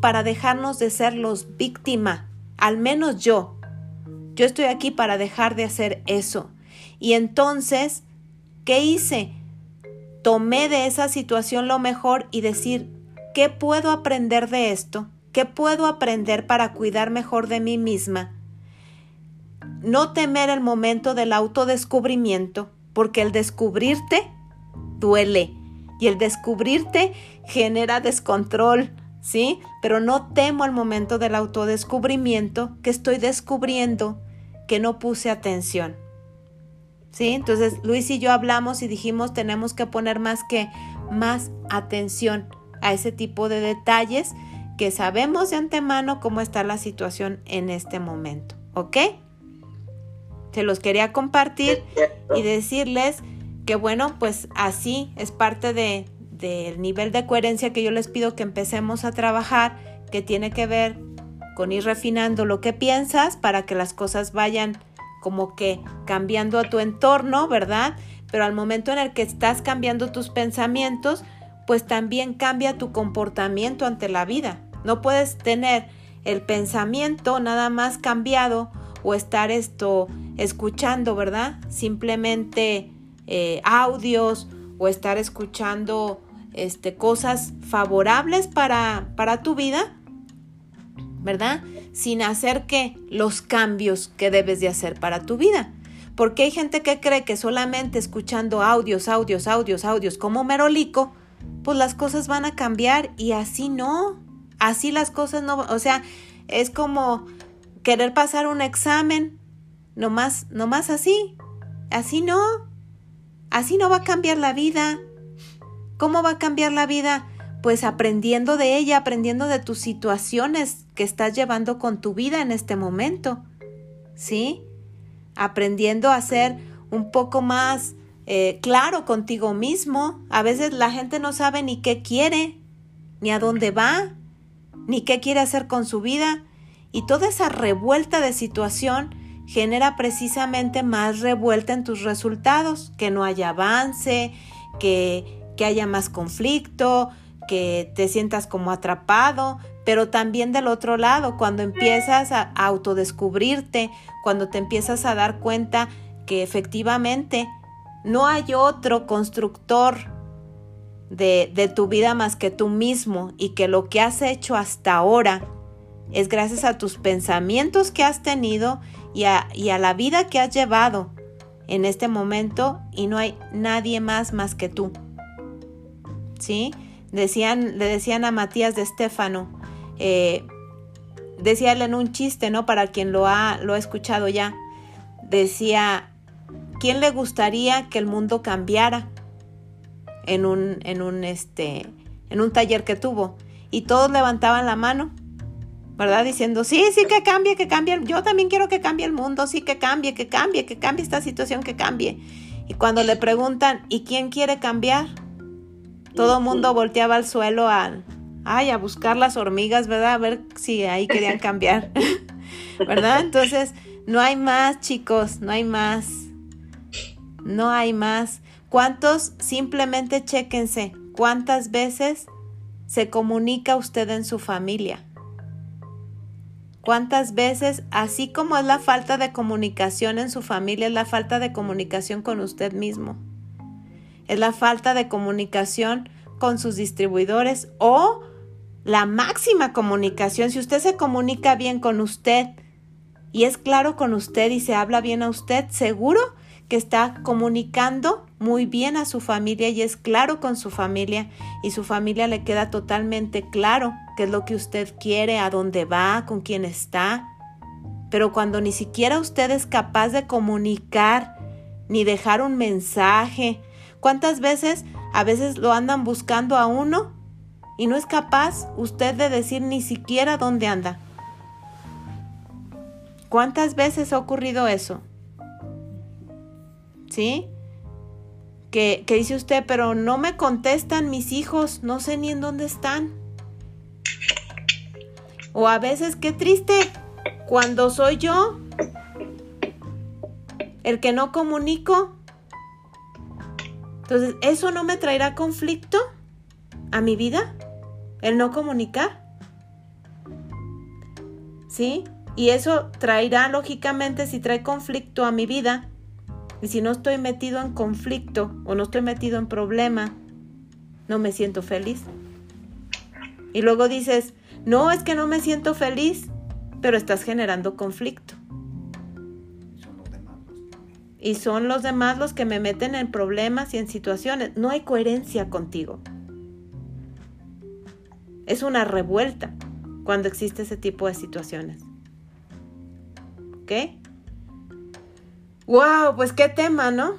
para dejarnos de ser los víctimas, al menos yo. Yo estoy aquí para dejar de hacer eso. Y entonces, ¿qué hice? Tomé de esa situación lo mejor y decir, ¿qué puedo aprender de esto? ¿Qué puedo aprender para cuidar mejor de mí misma? No temer el momento del autodescubrimiento, porque el descubrirte duele y el descubrirte genera descontrol, ¿sí? Pero no temo el momento del autodescubrimiento que estoy descubriendo que no puse atención. ¿Sí? Entonces Luis y yo hablamos y dijimos tenemos que poner más que más atención a ese tipo de detalles que sabemos de antemano cómo está la situación en este momento, ¿ok? Se los quería compartir y decirles que bueno, pues así es parte de, del nivel de coherencia que yo les pido que empecemos a trabajar, que tiene que ver con ir refinando lo que piensas para que las cosas vayan como que cambiando a tu entorno, ¿verdad? Pero al momento en el que estás cambiando tus pensamientos, pues también cambia tu comportamiento ante la vida. No puedes tener el pensamiento nada más cambiado o estar esto escuchando, ¿verdad? Simplemente eh, audios o estar escuchando este, cosas favorables para, para tu vida, ¿verdad? Sin hacer que los cambios que debes de hacer para tu vida. Porque hay gente que cree que solamente escuchando audios, audios, audios, audios como merolico, pues las cosas van a cambiar y así no. Así las cosas no, o sea, es como querer pasar un examen, nomás, nomás así. Así no. Así no va a cambiar la vida. ¿Cómo va a cambiar la vida? Pues aprendiendo de ella, aprendiendo de tus situaciones que estás llevando con tu vida en este momento. ¿Sí? Aprendiendo a ser un poco más eh, claro contigo mismo. A veces la gente no sabe ni qué quiere, ni a dónde va, ni qué quiere hacer con su vida. Y toda esa revuelta de situación genera precisamente más revuelta en tus resultados, que no haya avance, que que haya más conflicto, que te sientas como atrapado, pero también del otro lado, cuando empiezas a autodescubrirte, cuando te empiezas a dar cuenta que efectivamente no hay otro constructor de, tu vida más que tú mismo y que lo que has hecho hasta ahora es gracias a tus pensamientos que has tenido y a, y a la vida que has llevado en este momento y no hay nadie más más que tú. ¿Sí? Decían, le decían a Matías de Estéfano, eh, decía él en un chiste, ¿no? Para quien lo ha, lo ha escuchado ya, decía, ¿quién le gustaría que el mundo cambiara en un, en un, este, en un taller que tuvo? Y todos levantaban la mano, ¿verdad? Diciendo, sí, sí, que cambie, que cambie, yo también quiero que cambie el mundo, sí, que cambie, que cambie, que cambie esta situación, que cambie. Y cuando le preguntan, ¿y quién quiere cambiar? Todo el mundo volteaba al suelo a, ay, a buscar las hormigas, ¿verdad? A ver si ahí querían cambiar, ¿verdad? Entonces, no hay más, chicos, no hay más. No hay más. ¿Cuántos? Simplemente chéquense. ¿Cuántas veces se comunica usted en su familia? ¿Cuántas veces, así como es la falta de comunicación en su familia, es la falta de comunicación con usted mismo? Es la falta de comunicación con sus distribuidores o la máxima comunicación. Si usted se comunica bien con usted y es claro con usted y se habla bien a usted, seguro que está comunicando muy bien a su familia y es claro con su familia y su familia le queda totalmente claro qué es lo que usted quiere, a dónde va, con quién está. Pero cuando ni siquiera usted es capaz de comunicar ni dejar un mensaje, ¿Cuántas veces a veces lo andan buscando a uno y no es capaz usted de decir ni siquiera dónde anda? ¿Cuántas veces ha ocurrido eso? ¿Sí? Que, que, dice usted, pero no me contestan mis hijos, no sé ni en dónde están. O a veces, qué triste, cuando soy yo el que no comunico, entonces, ¿eso no me traerá conflicto a mi vida? ¿El no comunicar? ¿Sí? Y eso traerá, lógicamente, si trae conflicto a mi vida, y si no estoy metido en conflicto o no estoy metido en problema, no me siento feliz. Y luego dices, no, es que no me siento feliz, pero estás generando conflicto. Y son los demás los que me meten en problemas y en situaciones. No hay coherencia contigo. Es una revuelta cuando existe ese tipo de situaciones. ¿Ok? Wow, pues qué tema, ¿no?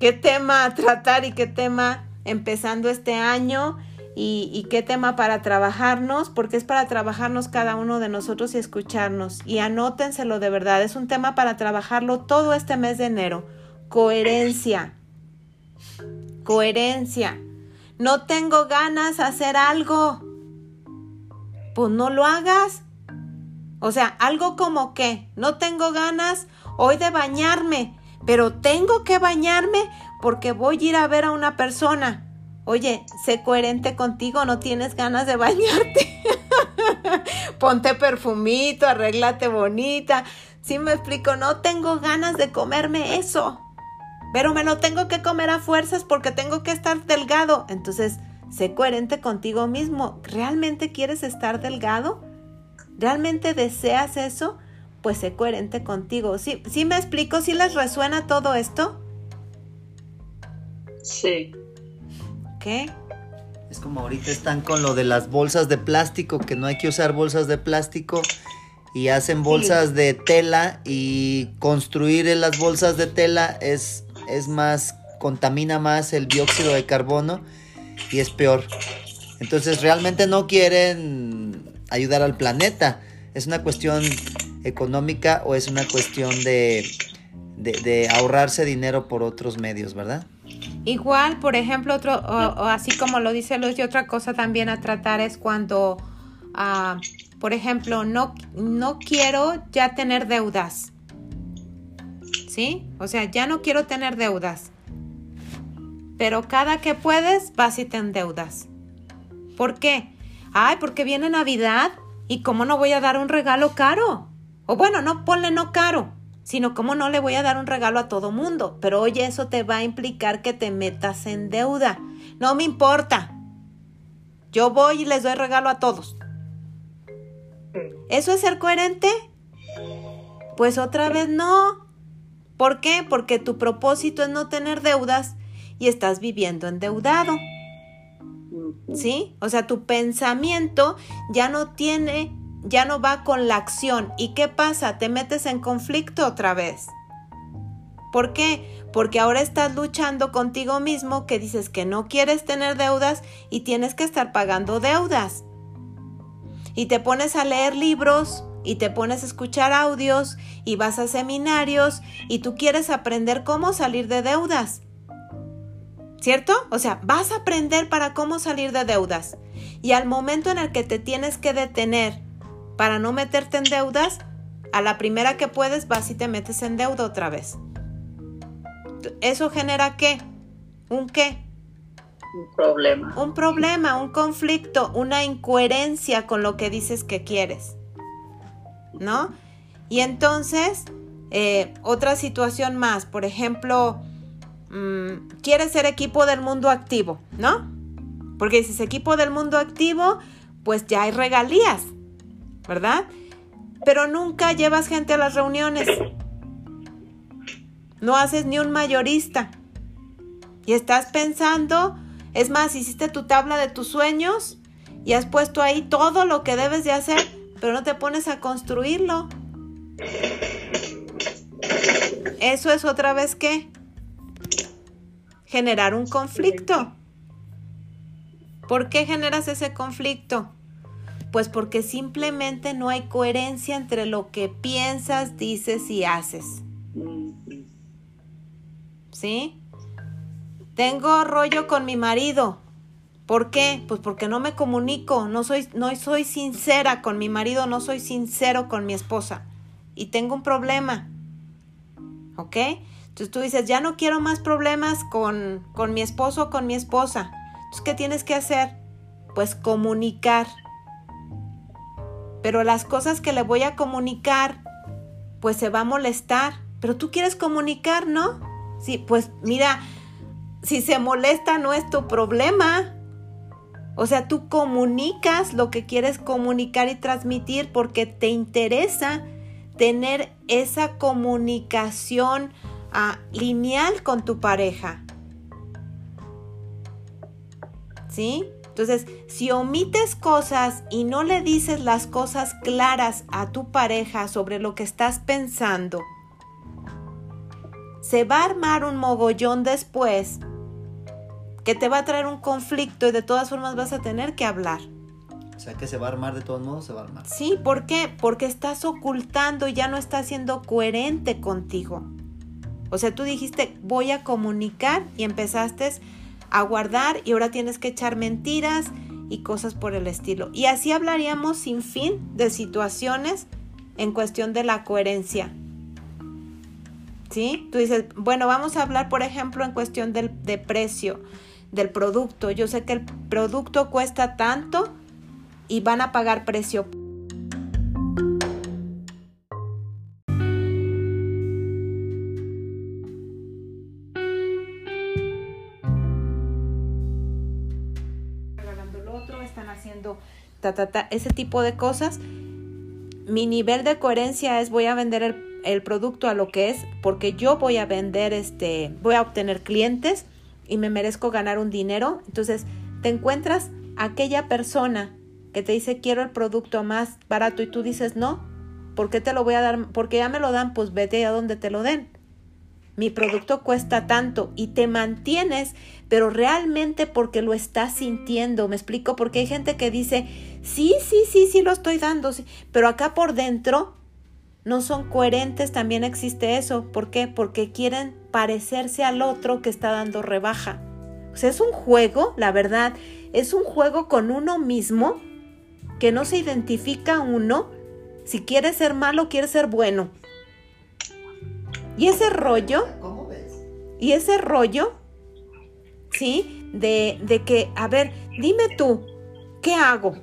Qué tema tratar y qué tema empezando este año y, qué tema para trabajarnos, porque es para trabajarnos cada uno de nosotros y escucharnos. Y anótenselo de verdad, es un tema para trabajarlo todo este mes de enero. Coherencia. Coherencia. No tengo ganas de hacer algo. Pues no lo hagas. O sea, algo como que no tengo ganas hoy de bañarme, pero tengo que bañarme porque voy a ir a ver a una persona. Oye, sé coherente contigo, no tienes ganas de bañarte. Ponte perfumito, arréglate bonita. Si me explico, no tengo ganas de comerme eso. Pero me lo tengo que comer a fuerzas porque tengo que estar delgado. Entonces, sé coherente contigo mismo. ¿Realmente quieres estar delgado? ¿Realmente deseas eso? Pues sé coherente contigo. ¿Sí, ¿Sí me explico? ¿Sí les resuena todo esto? Sí. Es como ahorita están con lo de las bolsas de plástico, que no hay que usar bolsas de plástico y hacen bolsas de tela y construir en las bolsas de tela es, es más, contamina más el dióxido de carbono y es peor. Entonces realmente no quieren ayudar al planeta. Es una cuestión económica o es una cuestión de, de ahorrarse dinero por otros medios, ¿verdad? Igual, por ejemplo, otro, o, así como lo dice Luz, y otra cosa también a tratar es cuando, ah, por ejemplo, no, no quiero ya tener deudas. ¿Sí? O sea, ya no quiero tener deudas. Pero cada que puedes, vas y te endeudas. ¿Por qué? Ay, porque viene Navidad y cómo no voy a dar un regalo caro. O bueno, no ponle no caro, sino cómo no le voy a dar un regalo a todo mundo. Pero oye, eso te va a implicar que te metas en deuda. No me importa. Yo voy y les doy regalo a todos. ¿Eso es ser coherente? Pues otra vez no. ¿Por qué? Porque tu propósito es no tener deudas y estás viviendo endeudado. ¿Sí? O sea, tu pensamiento ya no tiene ya no va con la acción. ¿Y qué pasa? Te metes en conflicto otra vez. ¿Por qué? Porque ahora estás luchando contigo mismo que dices que no quieres tener deudas y tienes que estar pagando deudas. Y te pones a leer libros y te pones a escuchar audios y vas a seminarios y tú quieres aprender cómo salir de deudas. ¿Cierto? O sea, vas a aprender para cómo salir de deudas. Y al momento en el que te tienes que detener para no meterte en deudas, a la primera que puedes vas y te metes en deuda otra vez. ¿Eso genera qué? ¿Un qué? Un problema. Un problema, un conflicto, una incoherencia con lo que dices que quieres. ¿No? Y entonces, eh, otra situación más, por ejemplo, mm, quieres ser equipo del mundo activo, ¿no? Porque si es equipo del mundo activo, pues ya hay regalías. ¿Verdad? Pero nunca llevas gente a las reuniones. No haces ni un mayorista. Y estás pensando, es más, hiciste tu tabla de tus sueños y has puesto ahí todo lo que debes de hacer, pero no te pones a construirlo. Eso es otra vez que generar un conflicto. ¿Por qué generas ese conflicto? Pues porque simplemente no hay coherencia entre lo que piensas, dices y haces. ¿Sí? Tengo rollo con mi marido. ¿Por qué? Pues porque no me comunico, no soy, no soy sincera con mi marido, no soy sincero con mi esposa. Y tengo un problema. ¿Ok? Entonces tú dices, ya no quiero más problemas con, con mi esposo o con mi esposa. Entonces, ¿qué tienes que hacer? Pues comunicar pero las cosas que le voy a comunicar, pues se va a molestar. Pero tú quieres comunicar, ¿no? Sí, pues mira, si se molesta no es tu problema. O sea, tú comunicas lo que quieres comunicar y transmitir porque te interesa tener esa comunicación ah, lineal con tu pareja. ¿Sí? Entonces, si omites cosas y no le dices las cosas claras a tu pareja sobre lo que estás pensando, se va a armar un mogollón después que te va a traer un conflicto y de todas formas vas a tener que hablar. O sea que se va a armar de todos modos, se va a armar. Sí, ¿por qué? Porque estás ocultando y ya no estás siendo coherente contigo. O sea, tú dijiste, voy a comunicar y empezaste a guardar y ahora tienes que echar mentiras y cosas por el estilo. Y así hablaríamos sin fin de situaciones en cuestión de la coherencia. ¿Sí? Tú dices, bueno, vamos a hablar, por ejemplo, en cuestión del de precio del producto. Yo sé que el producto cuesta tanto y van a pagar precio ese tipo de cosas. Mi nivel de coherencia es voy a vender el, producto a lo que es porque yo voy a vender este, voy a obtener clientes y me merezco ganar un dinero. Entonces, te encuentras aquella persona que te dice quiero el producto más barato y tú dices no, ¿por qué te lo voy a dar? Porque ya me lo dan, pues vete a donde te lo den mi producto cuesta tanto y te mantienes, pero realmente porque lo estás sintiendo. Me explico, porque hay gente que dice, sí, sí, sí, sí lo estoy dando, pero acá por dentro no son coherentes, también existe eso. ¿Por qué? Porque quieren parecerse al otro que está dando rebaja. O sea, es un juego, la verdad, es un juego con uno mismo que no se identifica uno si quiere ser malo, quiere ser bueno. Y ese rollo, ¿Cómo ves? y ese rollo, ¿sí? De, de que, a ver, dime tú, ¿qué hago?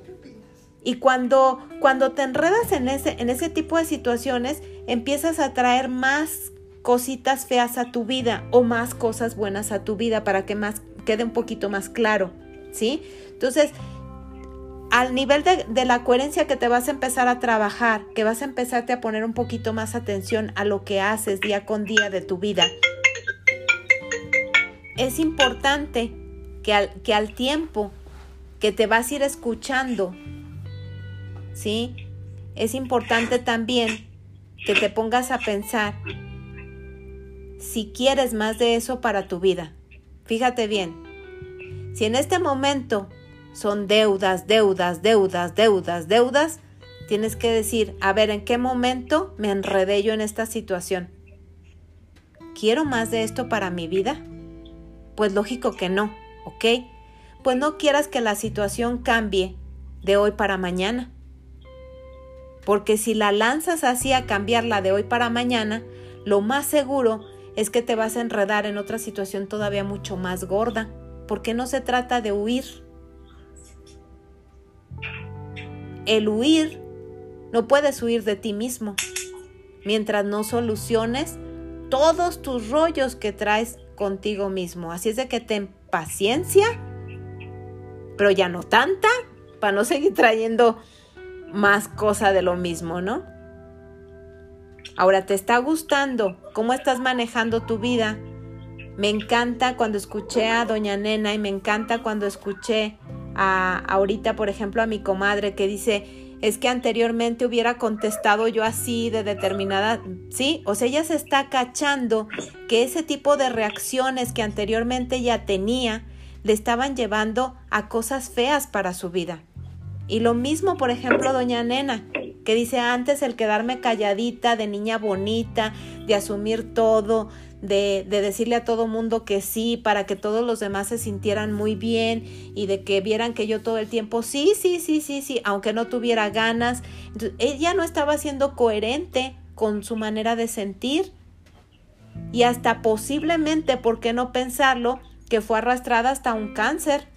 Y cuando, cuando te enredas en ese, en ese tipo de situaciones, empiezas a traer más cositas feas a tu vida o más cosas buenas a tu vida para que más quede un poquito más claro, ¿sí? Entonces, al nivel de, la coherencia que te vas a empezar a trabajar, que vas a empezarte a poner un poquito más atención a lo que haces día con día de tu vida, es importante que al, que al tiempo que te vas a ir escuchando, ¿sí? Es importante también que te pongas a pensar si quieres más de eso para tu vida. Fíjate bien, si en este momento son deudas, deudas, deudas, deudas, deudas, tienes que decir, a ver, ¿en qué momento me enredé yo en esta situación? ¿Quiero más de esto para mi vida? Pues lógico que no, ¿ok? Pues no quieras que la situación cambie de hoy para mañana. Porque si la lanzas así a cambiarla de hoy para mañana, lo más seguro es que te vas a enredar en otra situación todavía mucho más gorda. Porque no se trata de huir, el huir, no puedes huir de ti mismo mientras no soluciones todos tus rollos que traes contigo mismo. Así es de que ten paciencia, pero ya no tanta, para no seguir trayendo más cosa de lo mismo, ¿no? Ahora, ¿te está gustando cómo estás manejando tu vida? Me encanta cuando escuché a Doña Nena y me encanta cuando escuché ahorita, por ejemplo, a mi comadre que dice, es que anteriormente hubiera contestado yo así de determinada, ¿sí? O sea, ella se está cachando que ese tipo de reacciones que anteriormente ya tenía le estaban llevando a cosas feas para su vida. Y lo mismo, por ejemplo, doña Nena, que dice antes el quedarme calladita, de niña bonita, de asumir todo, de, decirle a todo mundo que sí, para que todos los demás se sintieran muy bien y de que vieran que yo todo el tiempo sí, sí, sí, sí, sí, aunque no tuviera ganas. ella no estaba siendo coherente con su manera de sentir y hasta posiblemente, ¿por qué no pensarlo? Que fue arrastrada hasta un cáncer.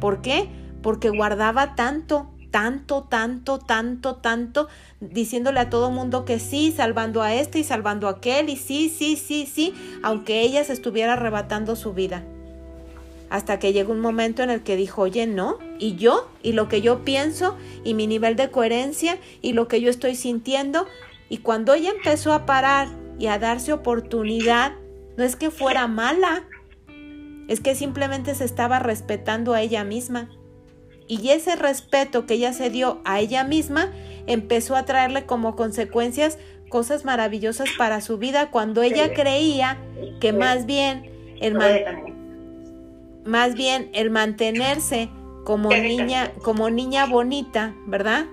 ¿Por qué? Porque guardaba tanto tanto, tanto, tanto, tanto, diciéndole a todo mundo que sí, salvando a este y salvando a aquel, y sí, sí, sí, sí, aunque ella se estuviera arrebatando su vida. Hasta que llegó un momento en el que dijo, oye, no, y yo, y lo que yo pienso, y mi nivel de coherencia, y lo que yo estoy sintiendo, y cuando ella empezó a parar y a darse oportunidad, no es que fuera mala, es que simplemente se estaba respetando a ella misma. Y ese respeto que ella se dio a ella misma empezó a traerle como consecuencias cosas maravillosas para su vida cuando ella creía que más bien. el más bien el mantenerse como niña como niña bonita, ¿verdad?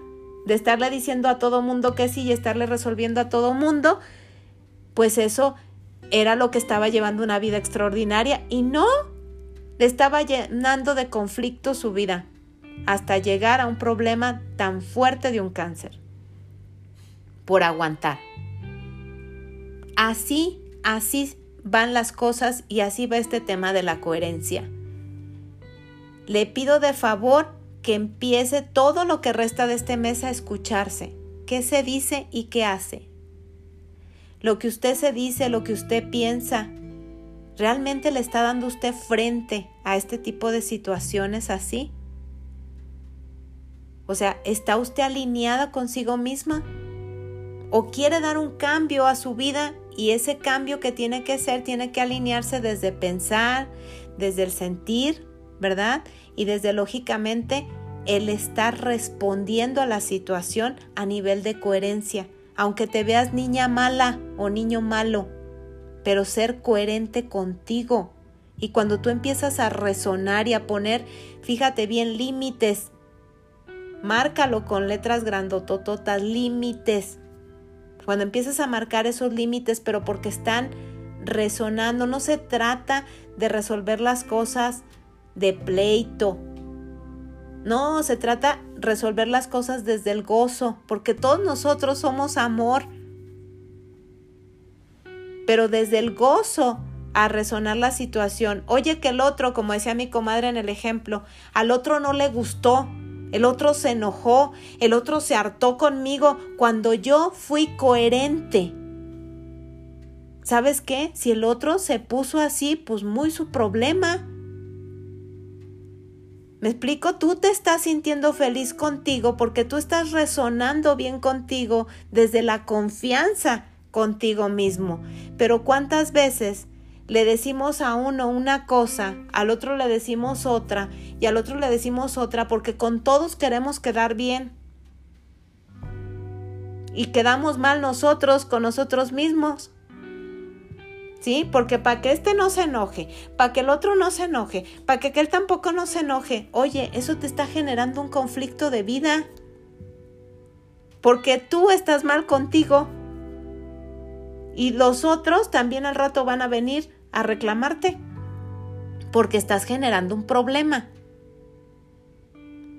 De estarle diciendo a todo mundo que sí y estarle resolviendo a todo mundo, pues eso era lo que estaba llevando una vida extraordinaria y no le estaba llenando de conflicto su vida hasta llegar a un problema tan fuerte de un cáncer. Por aguantar. Así, así van las cosas y así va este tema de la coherencia. Le pido de favor que empiece todo lo que resta de este mes a escucharse. ¿Qué se dice y qué hace? Lo que usted se dice, lo que usted piensa, ¿realmente le está dando usted frente a este tipo de situaciones así? O sea, ¿está usted alineada consigo misma? ¿O quiere dar un cambio a su vida y ese cambio que tiene que ser tiene que alinearse desde pensar, desde el sentir, ¿verdad? Y desde lógicamente el estar respondiendo a la situación a nivel de coherencia, aunque te veas niña mala o niño malo, pero ser coherente contigo. Y cuando tú empiezas a resonar y a poner, fíjate bien, límites Márcalo con letras grandotototas, límites. Cuando empieces a marcar esos límites, pero porque están resonando, no se trata de resolver las cosas de pleito. No, se trata resolver las cosas desde el gozo, porque todos nosotros somos amor. Pero desde el gozo a resonar la situación. Oye que el otro, como decía mi comadre en el ejemplo, al otro no le gustó, el otro se enojó, el otro se hartó conmigo cuando yo fui coherente. ¿Sabes qué? Si el otro se puso así, pues muy su problema. ¿Me explico? Tú te estás sintiendo feliz contigo porque tú estás resonando bien contigo desde la confianza contigo mismo. Pero ¿cuántas veces le decimos a uno una cosa, al otro le decimos otra y al otro le decimos otra porque con todos queremos quedar bien. Y quedamos mal nosotros con nosotros mismos. ¿Sí? Porque para que este no se enoje, para que el otro no se enoje, para que aquel tampoco no se enoje, oye, eso te está generando un conflicto de vida. Porque tú estás mal contigo y los otros también al rato van a venir a reclamarte porque estás generando un problema.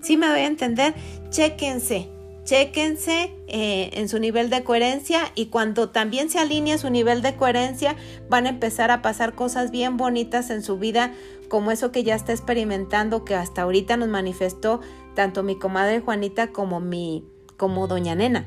¿Sí me voy a entender? Chéquense, chéquense eh, en su nivel de coherencia y cuando también se alinea su nivel de coherencia van a empezar a pasar cosas bien bonitas en su vida como eso que ya está experimentando que hasta ahorita nos manifestó tanto mi comadre Juanita como mi como doña Nena.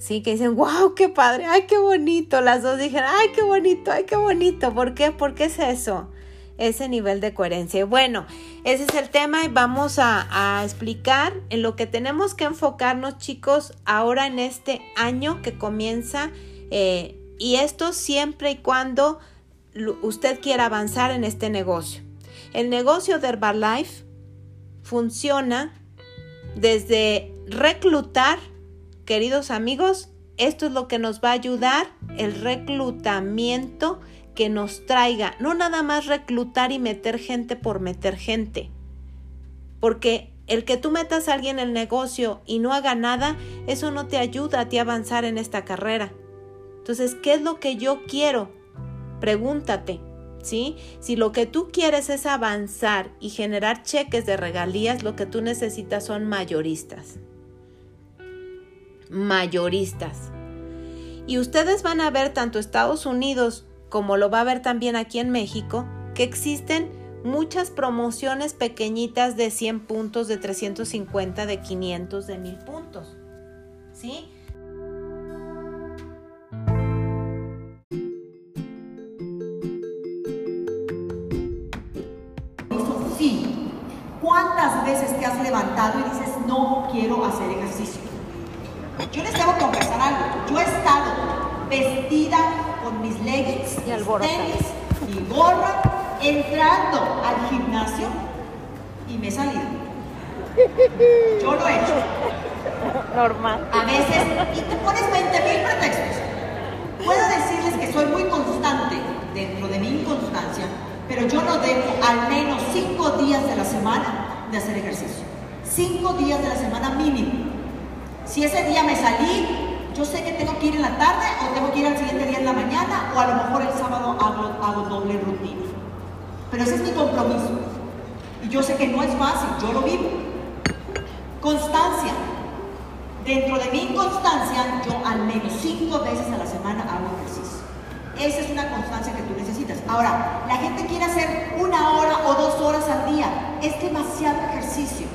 Sí, que dicen, wow, qué padre, ay, qué bonito. Las dos dijeron, ay, qué bonito, ay, qué bonito. ¿Por qué? ¿Por qué es eso? Ese nivel de coherencia. Bueno, ese es el tema y vamos a, explicar en lo que tenemos que enfocarnos, chicos, ahora en este año que comienza. Eh, y esto siempre y cuando usted quiera avanzar en este negocio. El negocio de Herbalife funciona desde reclutar Queridos amigos, esto es lo que nos va a ayudar el reclutamiento que nos traiga, no nada más reclutar y meter gente por meter gente, porque el que tú metas a alguien en el negocio y no haga nada, eso no te ayuda a ti avanzar en esta carrera. Entonces, ¿qué es lo que yo quiero? Pregúntate, ¿sí? Si lo que tú quieres es avanzar y generar cheques de regalías, lo que tú necesitas son mayoristas mayoristas. Y ustedes van a ver tanto Estados Unidos como lo va a ver también aquí en México, que existen muchas promociones pequeñitas de 100 puntos, de 350, de 500, de 1000 puntos. ¿Sí? Sí. ¿Cuántas veces te has levantado y dices, no quiero hacer ejercicio? Yo les debo confesar algo. Yo he estado vestida con mis leggings, Y mis tenis, mi gorra, entrando al gimnasio y me he salido. Yo lo he hecho. Normal. A veces, y te pones 20 mil pretextos. Puedo decirles que soy muy constante dentro de mi inconstancia, pero yo no dejo al menos 5 días de la semana de hacer ejercicio. 5 días de la semana mínimo. Si ese día me salí, yo sé que tengo que ir en la tarde o tengo que ir al siguiente día en la mañana o a lo mejor el sábado hago, doble rutina. Pero ese es mi compromiso. Y yo sé que no es fácil, yo lo vivo. Constancia. Dentro de mi inconstancia, yo al menos cinco veces a la semana hago ejercicio. Esa es una constancia que tú necesitas. Ahora, la gente quiere hacer una hora o dos horas al día. Es demasiado ejercicio.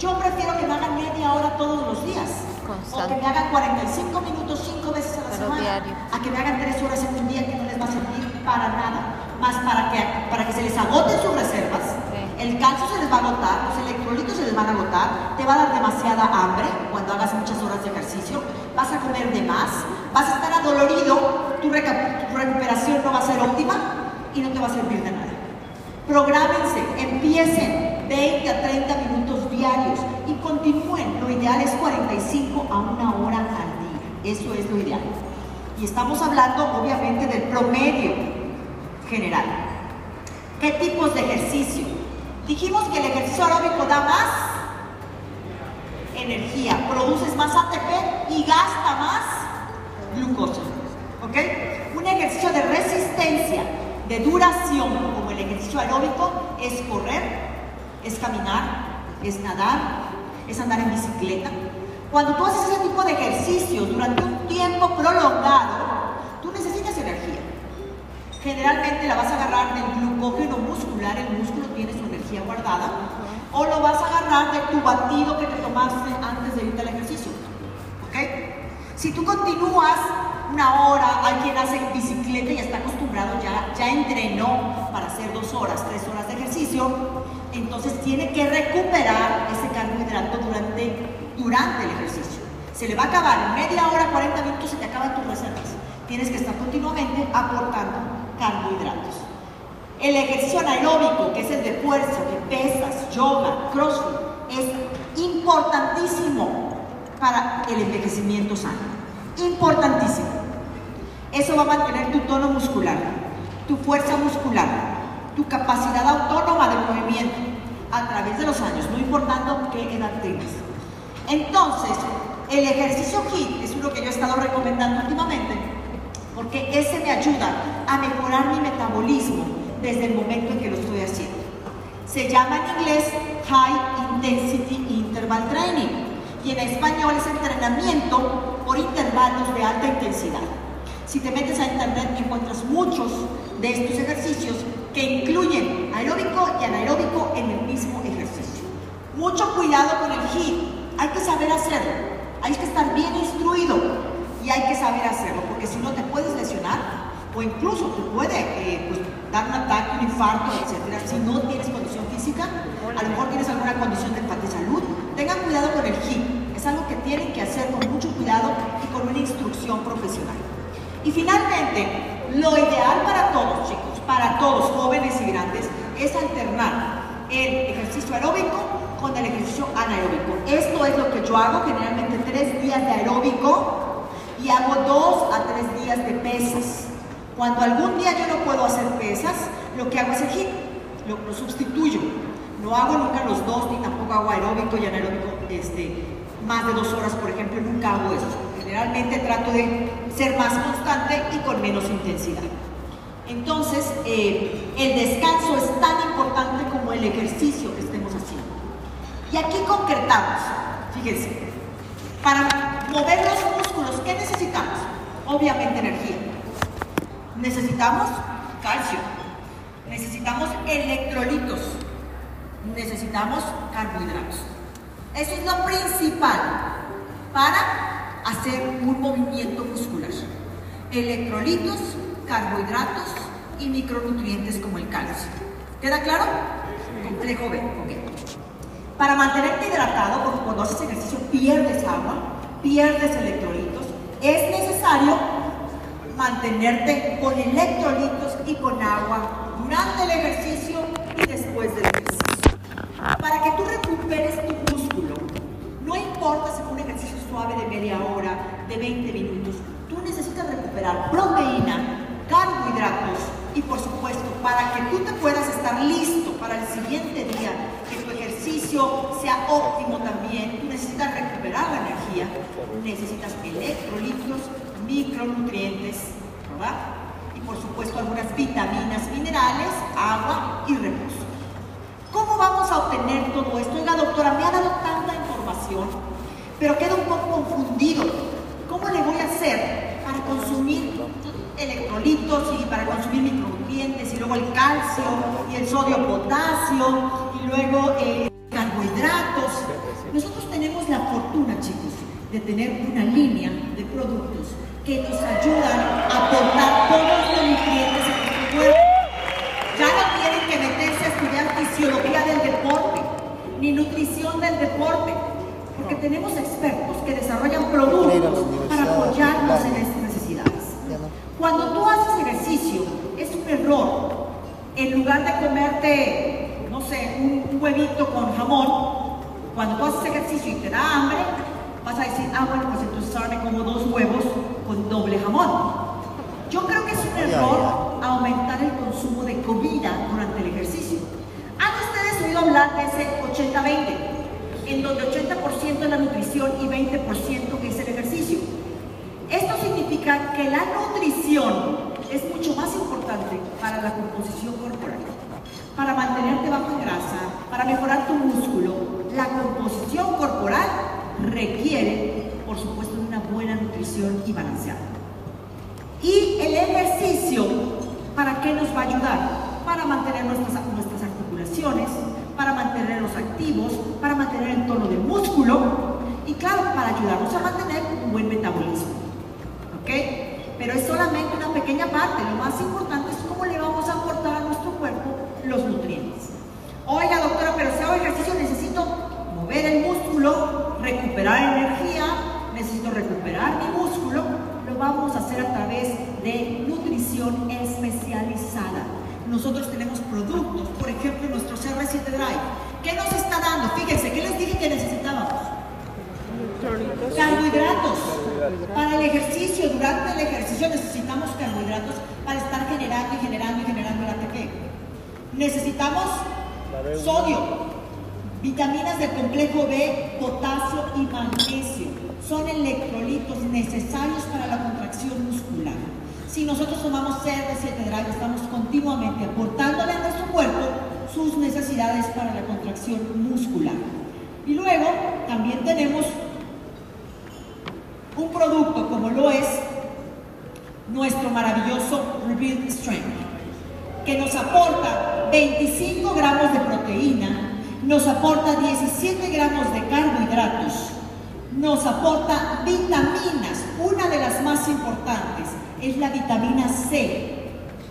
Yo prefiero que me hagan media hora todos los días. O que me hagan 45 minutos cinco veces a la Pero semana. diario. A que me hagan tres horas en un día que no les va a servir para nada. Más para que, para que se les agoten sus reservas. Sí. El calcio se les va a agotar, los electrolitos se les van a agotar, te va a dar demasiada hambre cuando hagas muchas horas de ejercicio, vas a comer de más, vas a estar adolorido, tu, tu recuperación no va a ser óptima y no te va a servir de nada. Prográmense, empiecen 20 a 30 minutos diarios y continúen. Lo ideal es 45 a una hora al día. Eso es lo ideal. Y estamos hablando obviamente del promedio general. ¿Qué tipos de ejercicio? Dijimos que el ejercicio aeróbico da más energía, produces más ATP y gasta más glucosa. ¿Ok? Un ejercicio de resistencia, de duración, como el ejercicio aeróbico, es correr, es caminar, es nadar, es andar en bicicleta. Cuando tú haces ese tipo de ejercicios durante un tiempo prolongado, tú necesitas energía. Generalmente la vas a agarrar del glucógeno muscular, el músculo tiene su energía guardada, o lo vas a agarrar de tu batido que te tomaste antes de irte al ejercicio. ¿Ok? Si tú continúas una hora, hay quien hace bicicleta y está acostumbrado, ya, ya entrenó para hacer dos horas, tres horas de ejercicio, entonces tiene que recuperar ese carbohidrato durante, durante el ejercicio. Se le va a acabar media hora, 40 minutos, se te acaban tus reservas. Tienes que estar continuamente aportando carbohidratos. El ejercicio anaeróbico, que es el de fuerza, de pesas, yoga, crossfit, es importantísimo para el envejecimiento sano. Importantísimo. Eso va a mantener tu tono muscular, tu fuerza muscular, tu capacidad autónoma de movimiento a través de los años, no importando qué edad tengas. Entonces, el ejercicio HIIT es uno que yo he estado recomendando últimamente porque ese me ayuda a mejorar mi metabolismo desde el momento en que lo estoy haciendo. Se llama en inglés High Intensity Interval Training y en español es entrenamiento por intervalos de alta intensidad. Si te metes a internet encuentras muchos de estos ejercicios que incluyen aeróbico y anaeróbico en el mismo ejercicio. Mucho cuidado con el HIIT, hay que saber hacerlo, hay que estar bien instruido y hay que saber hacerlo, porque si no te puedes lesionar o incluso te puede eh, pues, dar un ataque, un infarto, etcétera, si no tienes condición física, a lo mejor tienes alguna condición de, de salud, tengan cuidado con el HIIT, es algo que tienen que hacer con mucho cuidado y con una instrucción profesional. Y finalmente, lo ideal para todos, chicos, para todos, jóvenes y grandes, es alternar el ejercicio aeróbico con el ejercicio anaeróbico. Esto es lo que yo hago, generalmente tres días de aeróbico y hago dos a tres días de pesas. Cuando algún día yo no puedo hacer pesas, lo que hago es el HIIT, lo, lo sustituyo. No hago nunca los dos, ni tampoco hago aeróbico y anaeróbico este, más de dos horas, por ejemplo, nunca hago eso. Generalmente trato de ser más constante y con menos intensidad. Entonces, eh, el descanso es tan importante como el ejercicio que estemos haciendo. Y aquí concretamos, fíjense, para mover los músculos, ¿qué necesitamos? Obviamente energía. Necesitamos calcio. necesitamos electrolitos, necesitamos carbohidratos. Eso es lo principal para hacer un movimiento muscular. Electrolitos, carbohidratos y micronutrientes como el calcio. ¿Queda claro? Complejo B. Para mantenerte hidratado, porque cuando haces ejercicio pierdes agua, pierdes electrolitos, es necesario mantenerte con electrolitos y con agua durante el ejercicio y después del ejercicio. Para que tú recuperes tu músculo, no importa si fue un ejercicio suave de media hora, de 20 minutos, tú necesitas recuperar proteína, y por supuesto, para que tú te puedas estar listo para el siguiente día, que tu ejercicio sea óptimo también, necesitas recuperar la energía, necesitas electrolitos, micronutrientes, ¿verdad? Y por supuesto algunas vitaminas, minerales, agua y reposo. ¿Cómo vamos a obtener todo esto? Oiga, doctora, me ha dado tanta información, pero queda un poco confundido. ¿Cómo le voy a hacer electrolitos y para consumir micronutrientes y luego el calcio y el sodio potasio y luego eh, carbohidratos? Nosotros tenemos la fortuna, chicos, de tener una línea de productos que nos ayudan a aportar todos los nutrientes a nuestro cuerpo. Ya no tienen que meterse a estudiar fisiología del deporte, ni nutrición del deporte, porque tenemos expertos que desarrollan productos para apoyarnos en necesidades. Cuando tú haces ejercicio, es un error. En lugar de comerte, no sé, un huevito con jamón, cuando tú haces ejercicio y te da hambre, vas a decir, ah, bueno, pues entonces ahora me como dos huevos con doble jamón. Yo creo que es un error aumentar el consumo de comida durante el ejercicio. ¿Han ustedes oído hablar de ese 80-20? En donde 80% es la nutrición y 20% es el ejercicio. Esto que la nutrición es mucho más importante para la composición corporal. Para mantenerte bajo en grasa, para mejorar tu músculo, la composición corporal requiere, por supuesto, una buena nutrición y balanceada. Y el ejercicio, ¿para qué nos va a ayudar? Para mantener nuestras, articulaciones, para mantenerlos activos, para mantener el tono del músculo y claro, para ayudarnos a mantener un buen metabolismo. ¿Ok? Pero es solamente una pequeña parte. Lo más importante es cómo le vamos a aportar a nuestro cuerpo los nutrientes. Oiga, doctora, pero si hago ejercicio necesito mover el músculo, recuperar energía, necesito recuperar mi músculo, lo vamos a hacer a través de nutrición especializada. Nosotros tenemos productos, por ejemplo, nuestro CR7 Drive. ¿Qué nos está dando? Fíjense, ¿qué les dije que necesitábamos? Carbohidratos. Para el ejercicio, durante el ejercicio necesitamos carbohidratos para estar generando y generando y generando el ATP. Necesitamos sodio, vitaminas del complejo B, potasio y magnesio. Son electrolitos necesarios para la contracción muscular. Si nosotros tomamos CR7 Drive, estamos continuamente aportándole a nuestro cuerpo sus necesidades para la contracción muscular. Y luego también tenemos un producto como lo es nuestro maravilloso Rebuild Strength, que nos aporta 25 gramos de proteína, nos aporta 17 gramos de carbohidratos, nos aporta vitaminas, una de las más importantes es la vitamina C,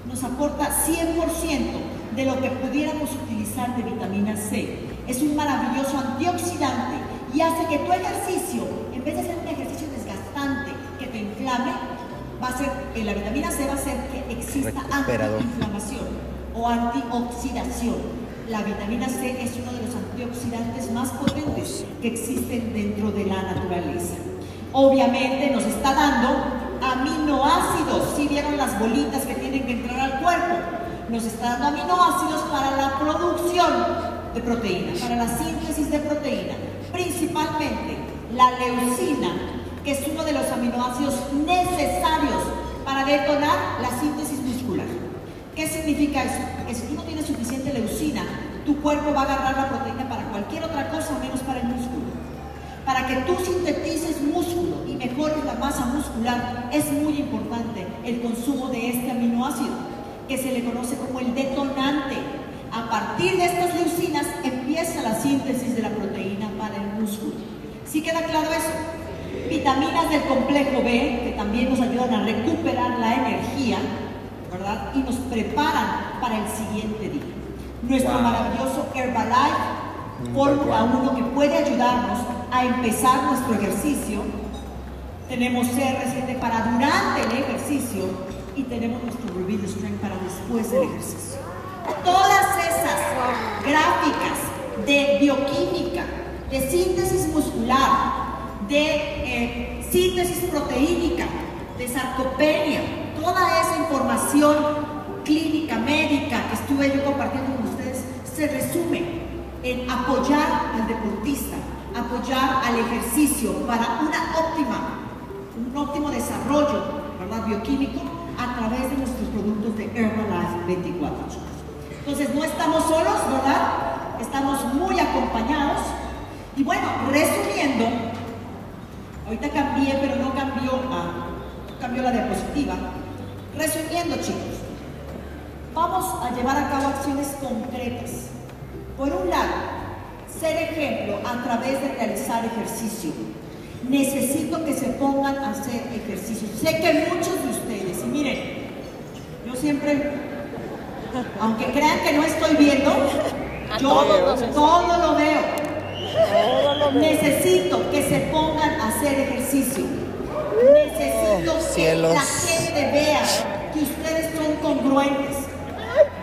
nos aporta 100% de lo que pudiéramos utilizar de vitamina C. Es un maravilloso antioxidante y hace que tu ejercicio, en vez de ser un ejercicio inflame, va a ser, que la vitamina C va a hacer que exista antiinflamación o antioxidación. La vitamina C es uno de los antioxidantes más potentes que existen dentro de la naturaleza. Obviamente nos está dando aminoácidos, si vieron las bolitas que tienen que entrar al cuerpo, nos está dando aminoácidos para la producción de proteína, para la síntesis de proteína, principalmente la leucina, que es uno de los aminoácidos necesarios para detonar la síntesis muscular. ¿Qué significa eso? Que si tú no tienes suficiente leucina, tu cuerpo va a agarrar la proteína para cualquier otra cosa menos para el músculo. Para que tú sintetices músculo y mejores la masa muscular, es muy importante el consumo de este aminoácido. que se le conoce como el detonante. A partir de estas leucinas empieza la síntesis de la proteína para el músculo. ¿Sí queda claro eso? Vitaminas del complejo B, que también nos ayudan a recuperar la energía, ¿verdad? Y nos preparan para el siguiente día. Nuestro Wow. maravilloso Herbalife, Fórmula 1, que puede ayudarnos a empezar nuestro ejercicio. Tenemos CR7 para durante el ejercicio y tenemos nuestro Reveal Strength para después del ejercicio. Todas esas gráficas de bioquímica, de síntesis muscular, de eh, síntesis proteínica, de sarcopenia, toda esa información clínica, médica que estuve yo compartiendo con ustedes, se resume en apoyar al deportista, apoyar al ejercicio para una óptima, un óptimo desarrollo ¿verdad? bioquímico a través de nuestros productos de Herbalife 24 horas. Entonces no estamos solos, ¿verdad? Estamos muy acompañados. Y bueno, resumiendo, ahorita cambié, pero no cambió, a, cambió la diapositiva. Resumiendo, chicos, vamos a llevar a cabo acciones concretas. Por un lado, ser ejemplo a través de realizar ejercicio. Necesito que se pongan a hacer ejercicio. Sé que muchos de ustedes, y miren, yo siempre, aunque crean que no estoy viendo, yo todo lo veo. Necesito que se pongan a hacer ejercicio. Necesito que cielos. la gente vea que ustedes son congruentes.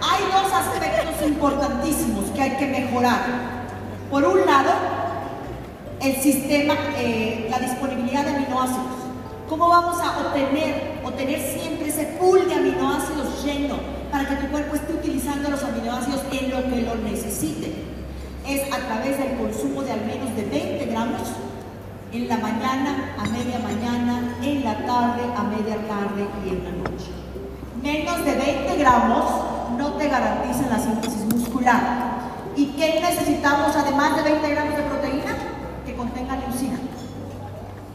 Hay dos aspectos importantísimos que hay que mejorar. Por un lado, el sistema, eh, la disponibilidad de aminoácidos. ¿Cómo vamos a obtener, obtener siempre ese pool de aminoácidos lleno para que tu cuerpo esté utilizando los aminoácidos en lo que lo necesite? Es a través del consumo de al menos de 20 gramos en la mañana, a media mañana, en la tarde, a media tarde y en la noche. Menos de 20 gramos no te garantizan la síntesis muscular. ¿Y qué necesitamos además de 20 gramos de proteína? Que contenga leucina.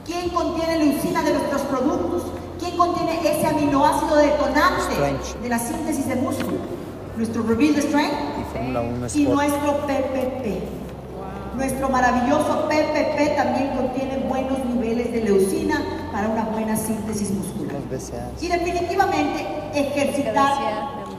¿Quién contiene leucina de nuestros productos? ¿Quién contiene ese aminoácido detonante de la síntesis de músculo? Nuestro Reveal Strength Y Fórmula 1 y nuestro PPP. Nuestro maravilloso PPP también contiene buenos niveles de leucina para una buena síntesis muscular. Y definitivamente ejercitar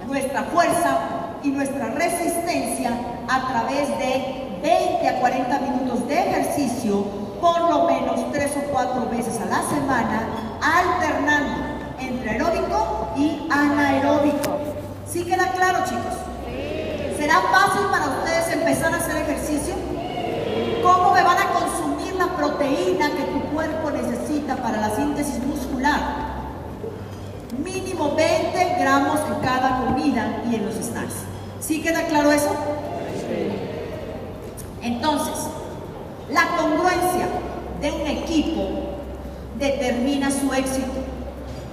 nuestra fuerza y nuestra resistencia a través de 20 a 40 minutos de ejercicio, por lo menos 3 o 4 veces a la semana, alternando entre aeróbico y anaeróbico. ¿Sí queda claro, chicos? ¿Será fácil para ustedes empezar a hacer ejercicio? ¿Cómo me van a consumir la proteína que tu cuerpo necesita para la síntesis muscular? Mínimo 20 gramos en cada comida y en los snacks. ¿Sí queda claro eso? Entonces, la congruencia de un equipo determina su éxito.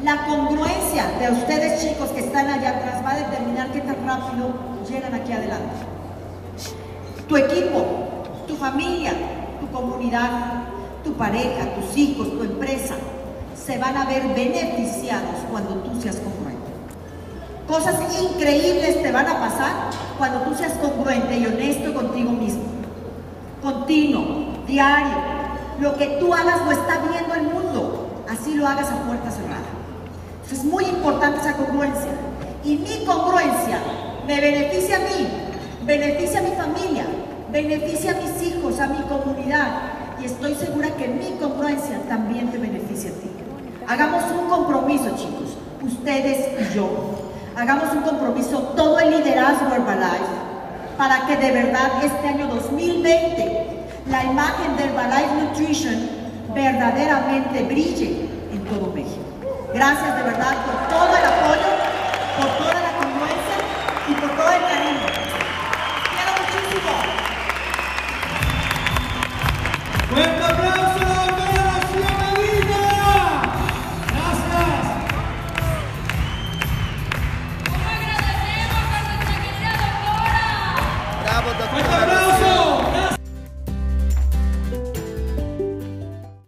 La congruencia de ustedes chicos que están allá atrás va a determinar qué tan rápido llegan aquí adelante. Tu equipo, tu familia, tu comunidad, tu pareja, tus hijos, tu empresa, se van a ver beneficiados cuando tú seas congruente. Cosas increíbles te van a pasar cuando tú seas congruente y honesto contigo mismo. Continuo, diario. Lo que tú hagas lo está viendo el mundo. Así lo hagas a puerta cerrada. Es muy importante esa congruencia. Y mi congruencia me beneficia a mí, beneficia a mi familia, beneficia a mis hijos, a mi comunidad. Y estoy segura que mi congruencia también te beneficia a ti. Hagamos un compromiso, chicos, ustedes y yo. Hagamos un compromiso, todo el liderazgo Herbalife, para que de verdad este año 2020 la imagen de Herbalife Nutrition verdaderamente brille en todo México. Gracias de verdad por todo el